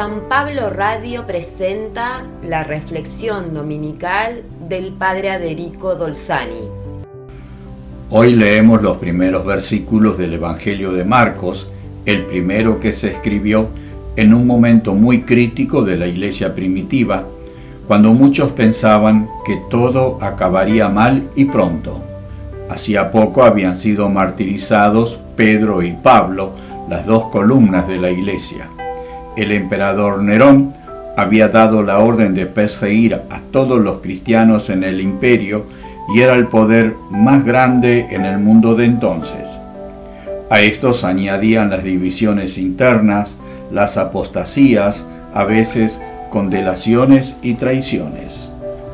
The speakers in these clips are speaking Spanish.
San Pablo Radio presenta la reflexión dominical del Padre Aderico Dolzani. Hoy leemos los primeros versículos del Evangelio de Marcos, el primero que se escribió en un momento muy crítico de la iglesia primitiva, cuando muchos pensaban que todo acabaría mal y pronto. Hacía poco habían sido martirizados Pedro y Pablo, las dos columnas de la iglesia. El emperador Nerón había dado la orden de perseguir a todos los cristianos en el imperio y era el poder más grande en el mundo de entonces. A estos añadían las divisiones internas, las apostasías, a veces con delaciones y traiciones.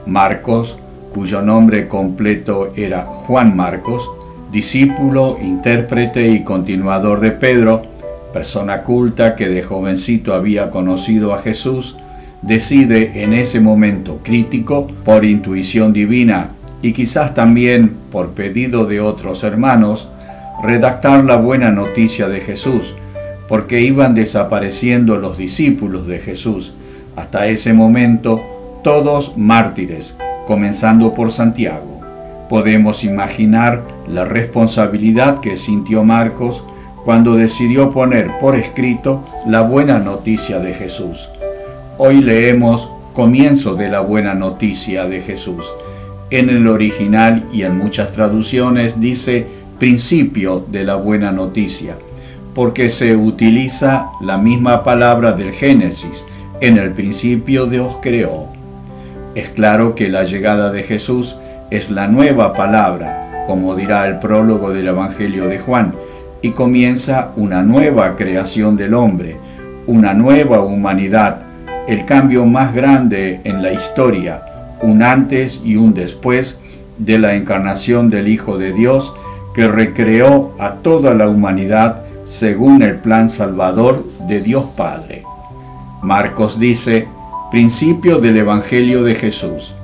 Marcos, cuyo nombre completo era Juan Marcos, discípulo, intérprete y continuador de Pedro, persona culta que de jovencito había conocido a Jesús, decide en ese momento crítico, por intuición divina y quizás también por pedido de otros hermanos, redactar la buena noticia de Jesús, porque iban desapareciendo los discípulos de Jesús, hasta ese momento todos mártires, comenzando por Santiago. Podemos imaginar la responsabilidad que sintió Marcos cuando decidió poner por escrito la buena noticia de Jesús. Hoy leemos comienzo de la buena noticia de Jesús. En el original y en muchas traducciones dice principio de la buena noticia, porque se utiliza la misma palabra del Génesis, en el principio Dios creó. Es claro que la llegada de Jesús es la nueva palabra, como dirá el prólogo del Evangelio de Juan, y comienza una nueva creación del hombre, una nueva humanidad, el cambio más grande en la historia, un antes y un después de la encarnación del Hijo de Dios que recreó a toda la humanidad según el plan salvador de Dios Padre. Marcos dice, principio del Evangelio de Jesús.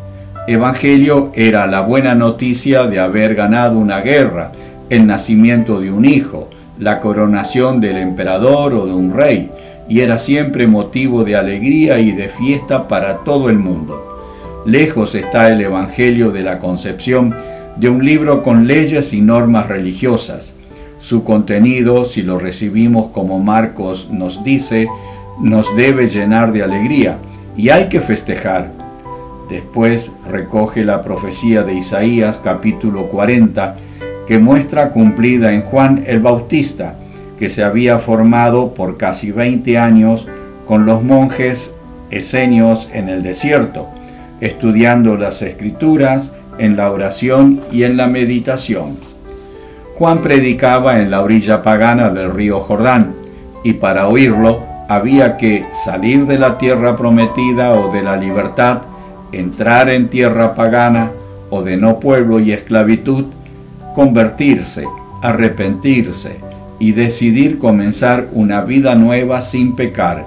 Evangelio era la buena noticia de haber ganado una guerra, el nacimiento de un hijo, la coronación del emperador o de un rey, y era siempre motivo de alegría y de fiesta para todo el mundo. Lejos está el Evangelio de la concepción de un libro con leyes y normas religiosas. Su contenido, si lo recibimos como Marcos nos dice, nos debe llenar de alegría y hay que festejar. Después recoge la profecía de Isaías capítulo 40, que muestra cumplida en Juan el Bautista, que se había formado por casi 20 años con los monjes esenios en el desierto, estudiando las escrituras, en la oración y en la meditación. Juan predicaba en la orilla pagana del río Jordán, y para oírlo había que salir de la tierra prometida o de la libertad, entrar en tierra pagana o de no pueblo y esclavitud, convertirse, arrepentirse y decidir comenzar una vida nueva sin pecar,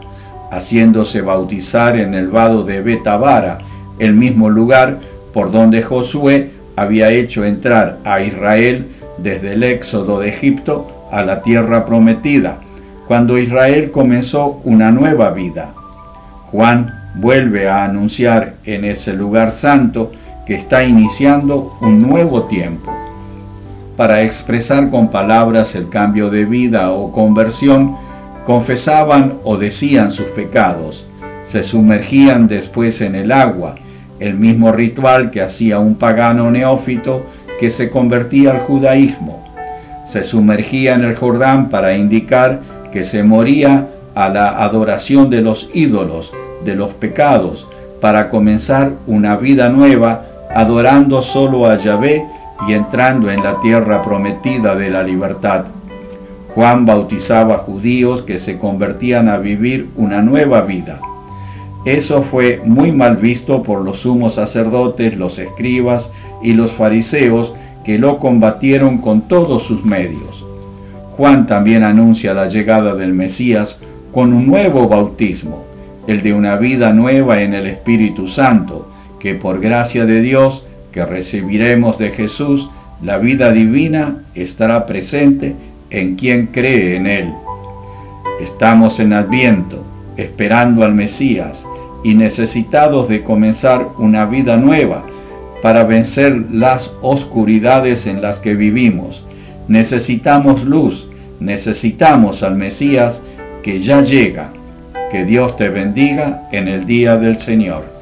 haciéndose bautizar en el vado de Betabara, el mismo lugar por donde Josué había hecho entrar a Israel desde el éxodo de Egipto a la tierra prometida, cuando Israel comenzó una nueva vida. Juan vuelve a anunciar en ese lugar santo que está iniciando un nuevo tiempo para expresar con palabras el cambio de vida o conversión, confesaban o decían sus pecados, se sumergían después en el agua, el mismo ritual que hacía un pagano neófito que se convertía al judaísmo. Se sumergía en el Jordán para indicar que se moría a la adoración de los ídolos, de los pecados, para comenzar una vida nueva adorando solo a Yahvé y entrando en la tierra prometida de la libertad. Juan bautizaba judíos que se convertían a vivir una nueva vida. Eso fue muy mal visto por los sumos sacerdotes, los escribas y los fariseos que lo combatieron con todos sus medios. Juan también anuncia la llegada del Mesías con un nuevo bautismo, el de una vida nueva en el Espíritu Santo, que por gracia de Dios que recibiremos de Jesús, la vida divina estará presente en quien cree en Él. Estamos en Adviento, esperando al Mesías y necesitados de comenzar una vida nueva para vencer las oscuridades en las que vivimos. Necesitamos luz, necesitamos al Mesías que ya llega. Que Dios te bendiga en el día del Señor.